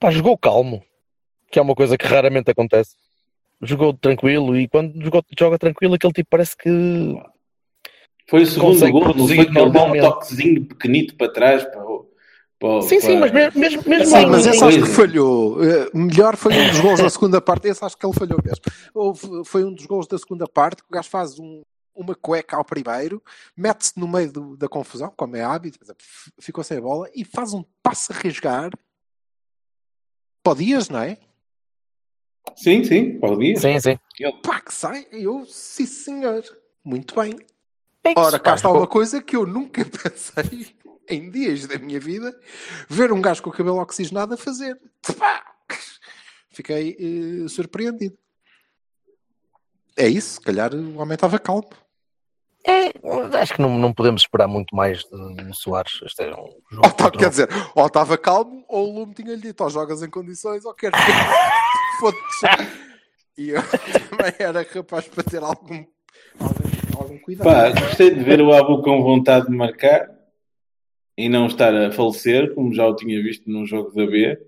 Pá, jogou calmo, que é uma coisa que raramente acontece. Jogou tranquilo e quando jogou- joga tranquilo, aquele tipo parece que. Foi o segundo gol, não foi que ele deu um toquezinho pequenito para trás. Para, o- Sim, sim, mas mesmo, mesmo, mesmo Sim, mas esse acho que falhou. Eh, melhor foi um dos gols da segunda parte. Esse acho que ele falhou mesmo. Houve- foi um dos gols da segunda parte que o gajo faz um- uma cueca ao primeiro, mete-se no meio do- da confusão, como é hábito, ficou sem a bola e faz um passo a rasgar para o Dias, não é? Sim, sim, para o Dias. Sim, sim. Pá, que sai. Eu, sim senhor. Muito bem. Ora, cá está uma coisa que eu nunca *laughs* pensei em dias da minha vida ver um gajo com o cabelo oxigenado a fazer. Fiquei eh, surpreendido. É isso, se calhar o homem estava calmo. É, acho que não, não podemos esperar muito mais de, de Soares. Este é um jogo. Ou tá- contra- quer dizer, ou estava calmo, ou o Lume tinha-lhe dito, ou jogas em condições, ou queres *laughs* foda-se. E eu *laughs* também era capaz para ter algum, algum, algum cuidado. Pá, gostei de ver o Abu com vontade de marcar e não estar a falecer, como já o tinha visto num jogo da B.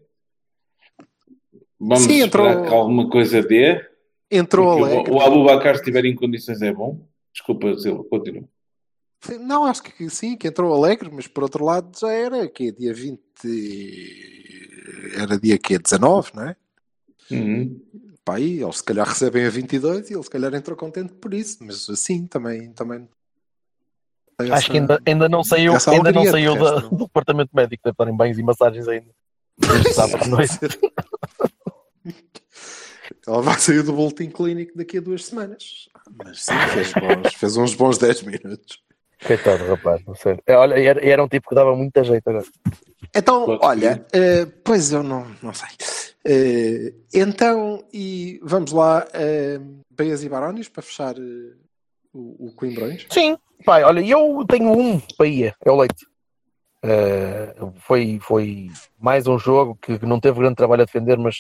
Vamos Sim, esperar entrou- que alguma coisa dê. Entrou alegre. o, o Abu Bakar, se estiver em condições, é bom. Desculpa, Silva, continua. Não, acho que sim, que entrou alegre, mas por outro lado já era que dia 20 era dia que 19, não é? Uhum. Pá, aí eles se calhar recebem a 22 e ele se calhar entrou contente por isso, mas assim também também tem Acho essa- que ainda, ainda não saiu, essa ainda não saiu de da- resto, não. do departamento médico, deve estar em banhos e massagens ainda. Desde sábado à noite. *laughs* Ela vai sair do boletim clínico daqui a duas semanas. Mas sim, fez, bons- fez uns bons 10 minutos. Coitado, rapaz, não sei. É, Olha, era, era um tipo que dava muita jeito agora. Então, Pode olha, eh, pois eu não, não sei. Eh, então, e vamos lá, eh, Beias e Barões para fechar o, Coimbrões. Sim, pai, olha, eu tenho um Bahia, é o Leite. Eh, foi, foi mais um jogo que que não teve grande trabalho a defender, mas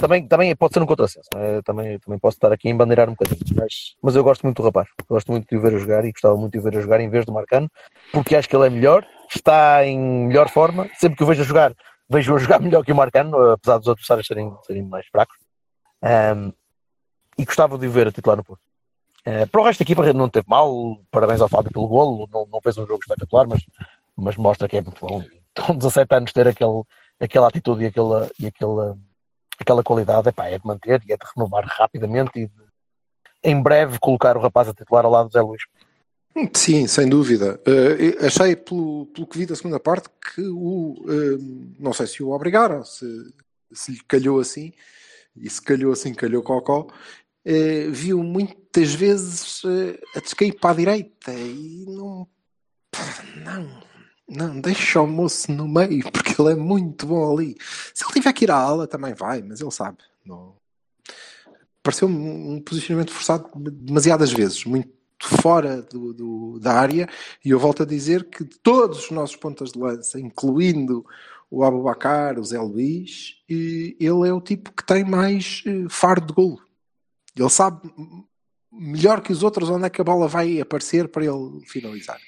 também, também pode ser um contrassenso. não é? Também, também posso estar aqui a embandeirar um bocadinho, mas, mas eu gosto muito do rapaz. Gosto muito de o ver a jogar e gostava muito de o ver a jogar em vez do Marcano, porque acho que ele é melhor, está em melhor forma. Sempre que o vejo a jogar, vejo-o jogar *laughs* melhor que o Marcano, apesar dos adversários serem, serem mais fracos. Ahm, e gostava de o ver a titular no Porto. Eh, para o resto da equipa não teve mal, parabéns ao Fábio pelo golo, não, não fez um jogo espetacular, mas, mas mostra que é muito bom. *laughs* Com 17 anos ter aquele, aquela atitude e aquela, e aquela, aquela qualidade epá, é de manter e é de renovar rapidamente e de, em breve colocar o rapaz a titular ao lado do Zé Luís. Sim, sem dúvida. Eh, achei, pelo, pelo que vi da segunda parte, que o. eh, não sei se o obrigaram, se, se lhe calhou assim, e se calhou assim, calhou cocó. Eh, viu muitas vezes eh, a descair para a direita e não. Não. Não, deixa o moço no meio, *laughs* porque ele é muito bom ali. Se ele tiver que ir à ala, também vai, mas ele sabe. Não... Pareceu um, posicionamento forçado demasiadas vezes, muito fora do, do- da área, e eu volto a dizer que todos os nossos pontas de lança, incluindo o Abubacar, o Zé Luís, e ele é o tipo que tem mais eh, faro de golo. Ele sabe melhor que os outros onde é que a bola vai aparecer para ele finalizar.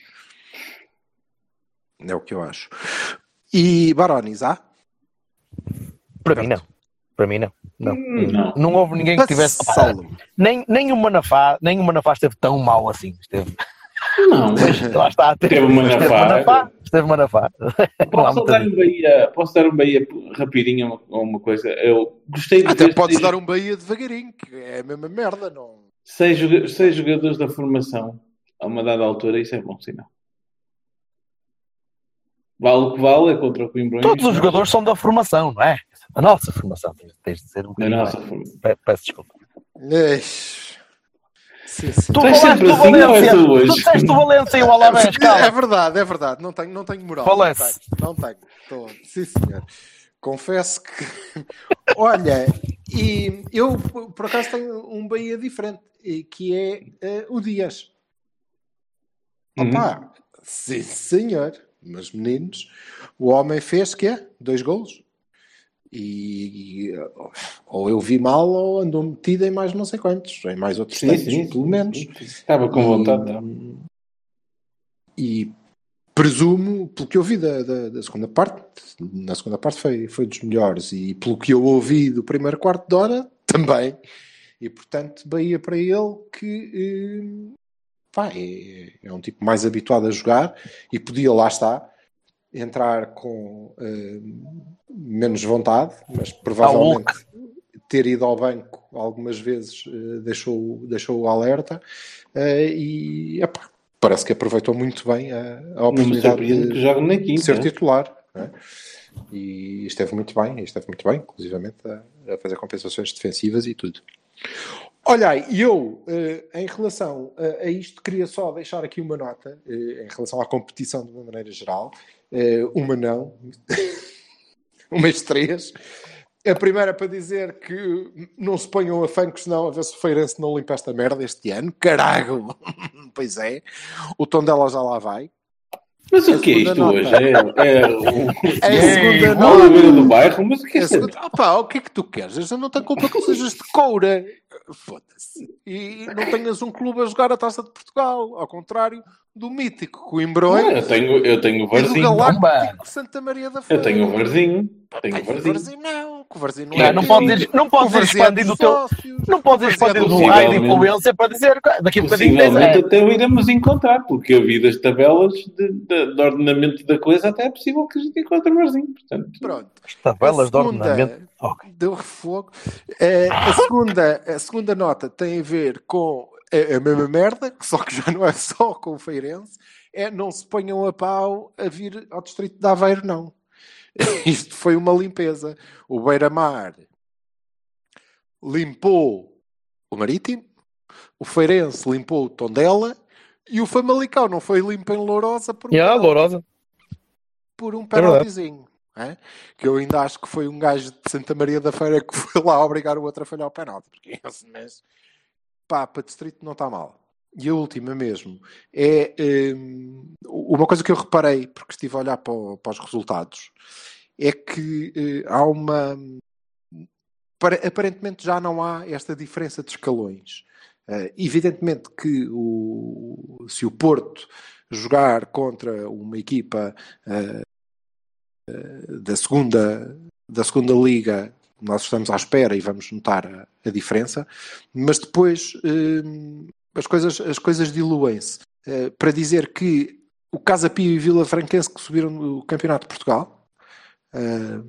É o que eu acho. E Barones, há? Para mim, não. Para mim, não. Não, Hum, não. houve ninguém que tivesse. Opa, nem, nem o Manafá, nem o Manafá esteve tão mal assim. Esteve, Não, mas lá está. *laughs* Teve o Manafá. Esteve Manafá. Posso dar um Bahia, posso dar um Bahia rapidinho a uma, a uma coisa. Eu gostei de Até podes dar um Bahia devagarinho, que é a mesma merda, não? seis, seis jogadores da formação a uma dada altura, isso é bom sinal. Vale o que vale, é contra o Coimbrões. Todos os jogadores são da formação, não é? A nossa formação, tens, de dizer um bocadinho nossa mais. formação. Pe- Peço desculpa. Eish. Sim, sim. Tu Tu és sempre do assim, não Valência. tu hoje? Tu disseste o *laughs* Valência e o Alavés, É verdade, é verdade. Não tenho, não tenho moral. Falece. Não tenho. Não tenho. Estou- Sim, senhor. Confesso que. *laughs* Olha, e eu por acaso tenho um Bahia diferente, e que é eh, o Dias. Uhum. Opa, sim, senhor. Mas meninos, o homem fez que é? Dois golos. E, e, ou eu vi mal ou andou metido em mais não sei quantos, em mais outros Sim, tantos, sim, pelo sim, menos. sim. Estava com vontade. tá? E presumo, pelo que eu vi da, da, da segunda parte, na segunda parte foi, foi dos melhores, e pelo que eu ouvi do primeiro quarto de hora, *laughs* também. E portanto, Bahia para ele que eh, pá, é, é um tipo mais habituado a jogar e podia, lá está, entrar com eh, menos vontade, mas provavelmente ter ido ao banco algumas vezes eh, deixou, deixou o alerta eh, e epá, parece que aproveitou muito bem a, a oportunidade que de, quinta. ser titular. né? E esteve muito bem, esteve muito bem, inclusivamente a, a fazer compensações defensivas e tudo. Olha, eu, em relação a, isto, queria só deixar aqui uma nota, em relação à competição de uma maneira geral, uma não, *laughs* umas três, A primeira para dizer que não se ponham a fancos, senão a ver se o Feirense não limpa esta merda este ano. Carago! *laughs* pois é. O tom dela já lá vai. Mas o que é segunda isto nota. hoje? É, é o *laughs* É a segunda futebol à beira nota. do bairro? Mas o que é É segunda... Opa, o que é que tu queres? Eu não tenho culpa que sejas de coura. Foda-se. E não tenhas um clube a jogar a Taça de Portugal. Ao contrário do mítico Não, Coimbrões eu tenho, eu tenho o e do Varzinho. Galáctico Santa Maria da Feira. Eu tenho o Varzinho. Tenho o Varzinho. Varzinho não. que O Varzinho não, Não, é não teu. podes ir- não podes Varzinho é expandindo dos o teu-. Não podes ir Varzinho é expandir dos o raio de influência para dizer daqui a bocadinho tens Possivelmente é. até o iremos encontrar, porque eu vi das tabelas de, de- de ordenamento da coisa, até é possível que a gente encontre o Varzinho. Portanto, Pronto. tabelas de ordenamento. segunda- Ok. Deu fogo. Eh, a, segunda, a segunda nota tem a ver com a, a mesma merda, só que já não é só com o Feirense, é não se ponham a pau a vir ao distrito de Aveiro, não. *laughs* Isto foi uma limpeza. O Beira-Mar limpou o Marítimo, o Feirense limpou o Tondela e o Famalicão não foi limpo em Lourosa por um penalti Lourosa. por um verdade. penaltizinho. é? Que eu ainda acho que foi um gajo de Santa Maria da Feira que *laughs* foi lá obrigar o outro a falhar o penalti. Porque esse mês, pá, para distrito não está mal. E a última mesmo é hum, uma coisa que eu reparei, porque estive a olhar para, para os resultados, é que eh, há uma. aparentemente já não há esta diferença de escalões. Eh, evidentemente que o, se o Porto jogar contra uma equipa eh, da segunda da segunda liga nós estamos à espera e vamos notar a, a diferença mas depois hum, as coisas as coisas diluem-se. Eh, para dizer que o Casa Pio e Vila Franquense que subiram no Campeonato de Portugal eh,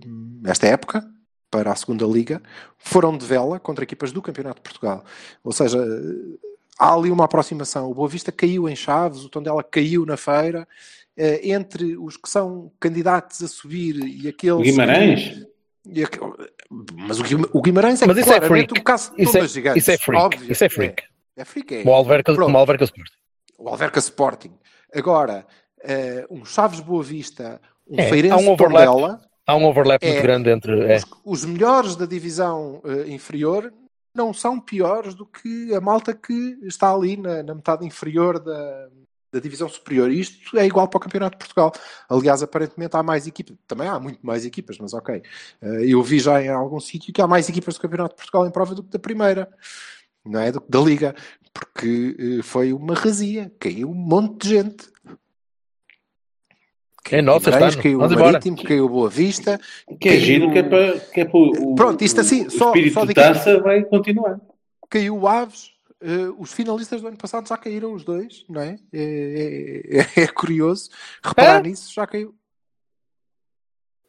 esta época para a segunda liga foram de vela contra equipas do Campeonato de Portugal. Ou seja há ali uma aproximação. O Boa Vista caiu em Chaves o Tondela caiu na Feira. Eh, entre os que são candidatos a subir e aqueles o Guimarães? e aqu- mas o Guim- o Guimarães é Mas isso é claramente freak. um caso de Isso é, gigantes. isso é freak. óbvio. Isso é freak. É, é freak, é. O Alverca, como o Alverca Sport. O Alverca Sporting. Agora, eh, um Chaves Boa Vista, um É, Feirense um overlap. Tondela, Há um overlap É. muito grande entre. É. os, os melhores da divisão eh, inferior não são piores do que a malta que está ali na, na metade inferior da, da divisão superior. Isto é igual para o Campeonato de Portugal. Aliás, aparentemente há mais equipas. Também há muito mais equipas, mas ok. Eh, eu vi já em algum sítio que há mais equipas do Campeonato de Portugal em prova do que da primeira. Não é? Do que da Liga. Porque eh, foi uma razia. Caiu um monte de gente. É nossa, Guimarães, está. caiu o Vamos embora. Marítimo, caiu o Boa Vista. Que é caiu- giro, que é para, que é para o, Pronto, isto assim, o, só- espírito só de taça vai continuar. caiu o Aves. Eh, os finalistas do ano passado já caíram os dois, não é? É, é- é curioso reparar É? nisso. Já caiu.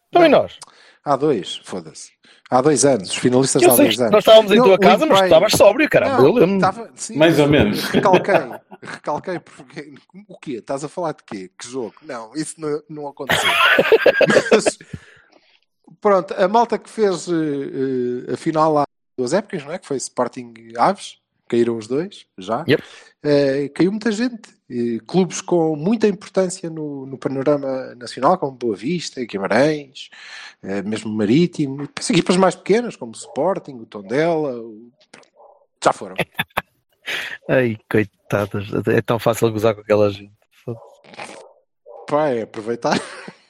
Então e nós? Há dois, foda-se. Há dois anos. Os finalistas Eu há sei dois anos. nós estávamos em Não, tua casa, mas tu bem. estavas sóbrio, caramba. Eu Não, lembro. estava- sim, Mais ou menos. Recalquei. Recalquei porque. O quê? Estás a falar de quê? Que jogo? Não, isso não, não aconteceu. *laughs* Mas, pronto, a malta que fez eh, a final lá duas épocas, não é? Que foi Sporting Aves, caíram os dois, já. Yep. Eh, caiu muita gente. Eh, clubes com muita importância no, no panorama nacional, como Boa Vista, Guimarães, eh, mesmo Marítimo, e depois equipas mais pequenas, como o Sporting, o Tondela, o- já foram. *laughs* Ai, coitadas. É tão fácil gozar com aquela gente. Pá, é aproveitar.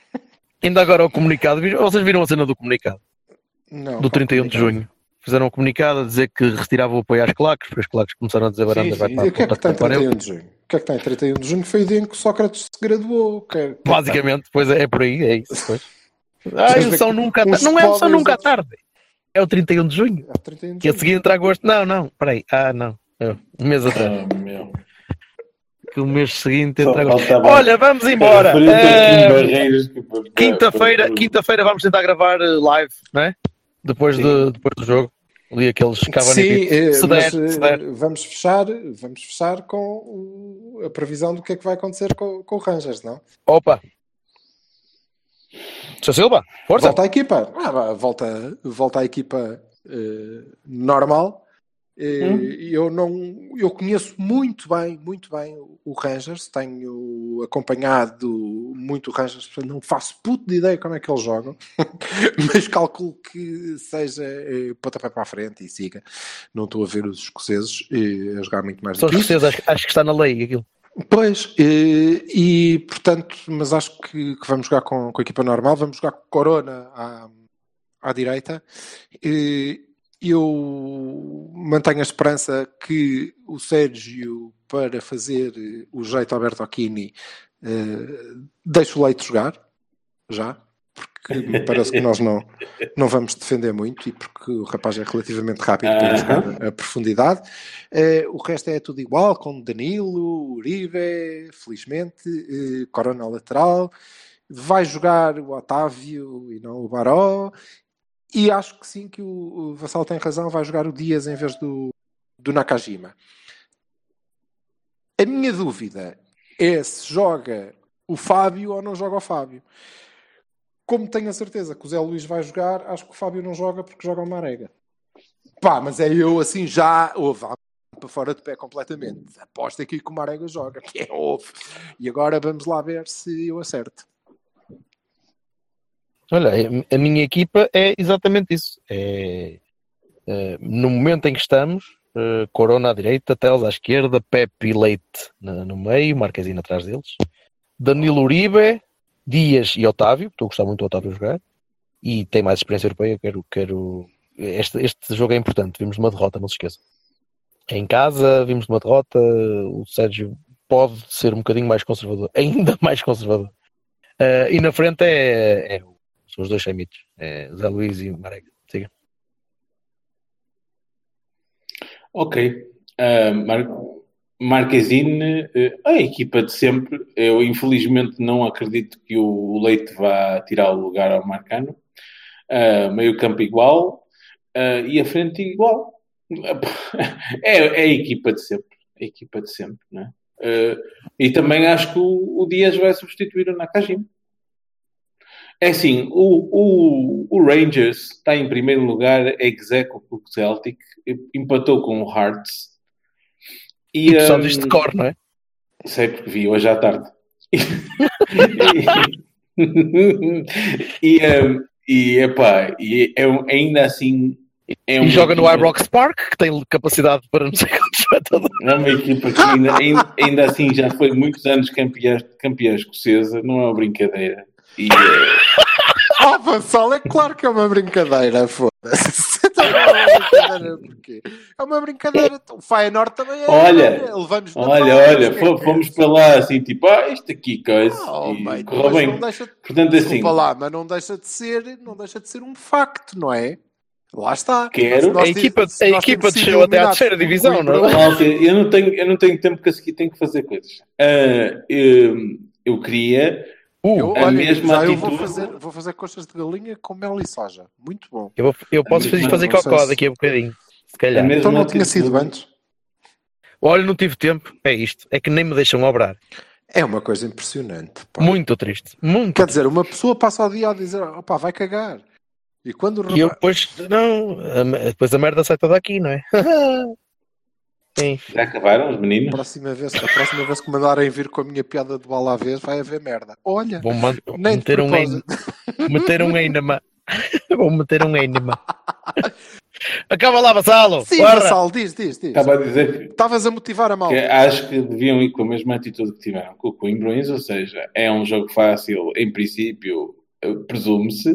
*laughs* Ainda agora o comunicado. Vocês viram a cena do comunicado? Não, Do pá, 31 de junho. Fizeram um comunicado a dizer que retiravam o apoio às claques, porque as claques começaram a dizer baranda Sim, vai para E o que é que a está em puta que pariu. 31 de junho? O que é que está em 31 de junho? Foi o dia em que o Sócrates se graduou. Que é- que Basicamente, pois é, é por aí, é isso. Pois. *laughs* Ah, Queres o ver São que nunca uns Não é o São podem, os nunca à tarde. É o 31 de junho. É 31 de Que a junho. seguir entra agosto. Não, não, peraí. Ah, não. É, Um mês atrás. Ah, meu. Que o mês seguinte entra agosto. Olha, vamos embora. A Eh, Quinta-feira, quinta-feira vamos tentar gravar eh, live, não é? Depois, de, depois do jogo. O dia que eles Cavani Sim, eh, mas eh, vamos fechar, vamos fechar com a previsão do que é que vai acontecer com, com o Rangers, não? Opa. Sr. Silva, força. Volta à equipa. Ah, volta, volta à equipa eh, normal. Hum. Eu não, eu conheço muito bem, muito bem o Rangers. Tenho acompanhado muito o Rangers, portanto não faço puto de ideia como é que eles jogam, *laughs* mas calculo que seja eh, pontapé para a frente e siga. Não estou a ver os escoceses eh, a jogar muito mais São escoceses, acho, acho que está na lei aquilo. Pois, e, e, portanto, mas acho que, que vamos jogar com, com a equipa normal, vamos jogar com Corona à, à direita. E eu mantenho a esperança que o Sérgio, para fazer o jeito Alberto Aquini, eh, deixe o Leite jogar, já, porque me parece que nós não, *laughs* não vamos defender muito e porque o rapaz é relativamente rápido para Aham. jogar a profundidade. Eh, o resto é tudo igual, com Danilo, Uribe, felizmente, eh, Corona lateral. Vai jogar o Otávio e não o Baró. E acho que sim, que o, Vassal tem razão, vai jogar o Dias em vez do, do Nakajima. A minha dúvida é se joga o Fábio ou não joga o Fábio. Como tenho a certeza que o Zé Luís vai jogar, acho que o Fábio não joga porque joga o Marega. Pá, mas é eu assim já. Ouve, para fora de pé completamente. Aposto aqui que o Marega joga, que é óbvio. E agora vamos lá ver se eu acerto. Olha, a- minha equipa é exatamente isso. É, é, no momento em que estamos, eh, Corona à direita, Teles à esquerda, Pepe e Leite no meio, Marquezine atrás deles, Danilo Uribe, Dias e Otávio, estou a gostar muito do Otávio jogar, e tem mais experiência europeia, quero, quero... Este, este jogo é importante, vimos uma derrota, não se esqueçam. Em casa, vimos uma derrota, o Sérgio pode ser um bocadinho mais conservador, *laughs* ainda mais conservador. Eh, e na frente é, é são os dois chamitos. É Zé Luís e Marega. Siga. Ok. Ah, Mar Marquezine, eh, a equipa de sempre. Eu, infelizmente, não acredito que o Leite vá tirar o lugar ao Marcano. Ah, meio campo igual ah, e a frente igual. *laughs* É, é a equipa de sempre. A equipa de sempre, né? e também acho que o, o Dias vai substituir o Nakajima. É assim, o, o, o Rangers está em primeiro lugar, ex aequo com o Celtic, empatou com o Hearts. E tu hum, sabes isto de cor, não é? Sei porque vi hoje à tarde. e, *laughs* um, e, epá, e é ainda assim. É E joga no equipa- Ibrox Park, que tem capacidade para não sei quantos espectadores. É uma equipa que ainda, ainda, ainda assim já foi muitos anos campeã, campeã escocesa, não é uma brincadeira. E, *laughs* Ah, Vassal, é claro que é uma brincadeira, foda-se. *laughs* Então, é uma brincadeira porquê? É uma brincadeira. O Feyenoord também é. Olha, levamos olha, olha, é é? fomos para lá assim, tipo, ah, isto aqui, coisa. Oh, e mate, correu mas bem. não deixa, Portanto, assim, lá, mas não deixa de ser, não deixa de ser um facto, não é? Lá está. Quero. Nós A equipa- a equipa desceu até à terceira divisão, não é? Malta, eu não tenho, eu não tenho tempo que a seguir tenho que fazer coisas. Ah, eu, eu queria. Eu, a olha, mesma já eu vou fazer, vou fazer coxas de galinha com mel e soja. Muito bom. Eu, vou- eu posso fazer, fazer cocó daqui a bocadinho. Se calhar. Então não tinha sido antes. Olha, não tive tempo. É isto. É que nem me deixam obrar. É uma coisa impressionante. pá. Muito triste. Muito. Quer dizer, uma pessoa passa o dia a dizer, opá, vai cagar. E quando o E eu depois, não, depois a merda sai toda aqui, não é? *laughs* Sim. Já acabaram os meninos? próxima vez, a próxima vez que mandarem vir com a minha piada de bola à vez, vai haver merda. Olha, Vou man- nem meter um ein- meter um enema. *laughs* Vou meter um enema. Acaba lá, vassalo. Sim, Bora. Vassal, diz, diz, diz. Estava a dizer Estavas a motivar a mal. que acho que deviam ir com a mesma atitude que tiveram com o Coimbrões, ou seja, é um jogo fácil, em princípio, eh, presume-se,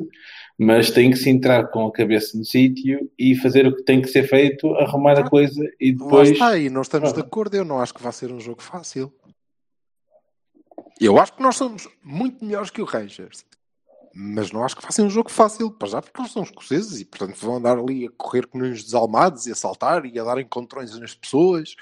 mas tem que se entrar com a cabeça no sítio e fazer o que tem que ser feito, arrumar a coisa e Lá depois. está, e não estamos de Pronto. acordo. Eu não acho que vai ser um jogo fácil. Eu acho que nós somos muito melhores que o Rangers. Mas não acho que vai ser um jogo fácil, para já, porque eles são escoceses e, portanto, vão andar ali a correr com uns desalmados e a saltar e a dar encontrões nas pessoas.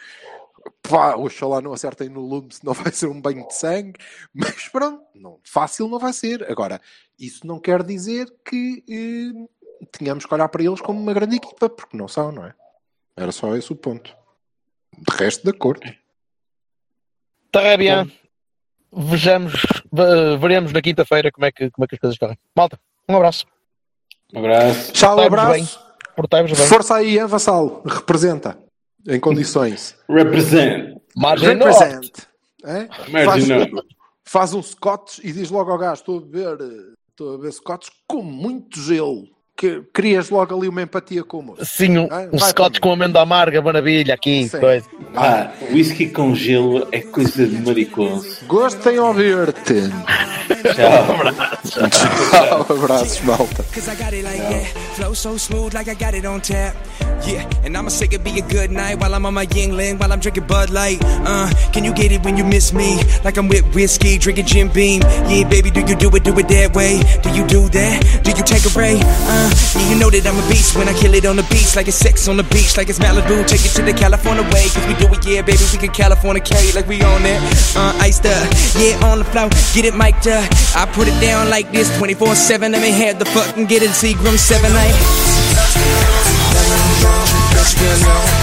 Pá, oxalá não acertem no lume, senão *laughs* vai ser um banho de sangue. Mas pronto, não, fácil não vai ser. Agora, isso não quer dizer que eh, tenhamos que olhar para eles como uma grande equipa, porque não são, não é? Era só esse o ponto. De resto, de acordo. Tá bem. Vejamos, ve- veremos na quinta-feira como é, que, como é que as coisas correm. Malta, um abraço. Um abraço. Tchau, Portai-vos abraço. Portai-vos bem. Força aí, Vassal. Representa. Em condições. Represent. Margem. Represent. É? Faz, faz um Scotch e diz logo ao gajo: estou a beber, estou a beber Scotch com muito gelo. Que crias logo ali uma empatia com o moço. Sim, um, Vai, um Scotch com amêndoa amarga, maravilha, aqui, Sim. coisa. Ah, whisky com gelo é coisa de maricoso. Gosto em ouvir-te. Tchau. *laughs* Tchau, abraços, malta. Cause I. Flow so smooth like I got it on tap. Yeah, and I'ma say it be a good night while I'm on my Yingling, while I'm drinking Bud Light. Uh, can you get it when you miss me? Like I'm with whiskey, drinking Jim Beam. Yeah, baby, do you do it, do it that way? Do you do that? Do you take a ray? Uh, yeah, you know that I'm a beast when I kill it on the beach, like it's sex on the beach, like it's Malibu. Take it to the California way, cause we do it, yeah, baby, we can California carry like we on it. Uh, iced up, yeah, on the floor, get it mic'd up. I put it down like this 24 7. Let me have the fucking get it, Seagram 7 night.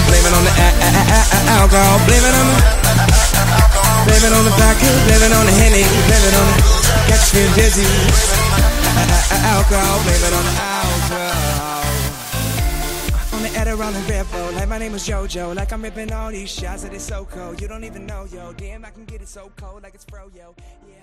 Blame it on the alcohol, blame it on the Blame it on the vodka, blame it on the Henny, blame it on the catch me dizzy. Alcohol, blame it on the alcohol. On the Adderall and Red Bull, like my name was JoJo, like I'm ripping all these shots that it's so cold. You don't even know, yo. Damn, I can get it so cold, like it's fro, yo. Yeah,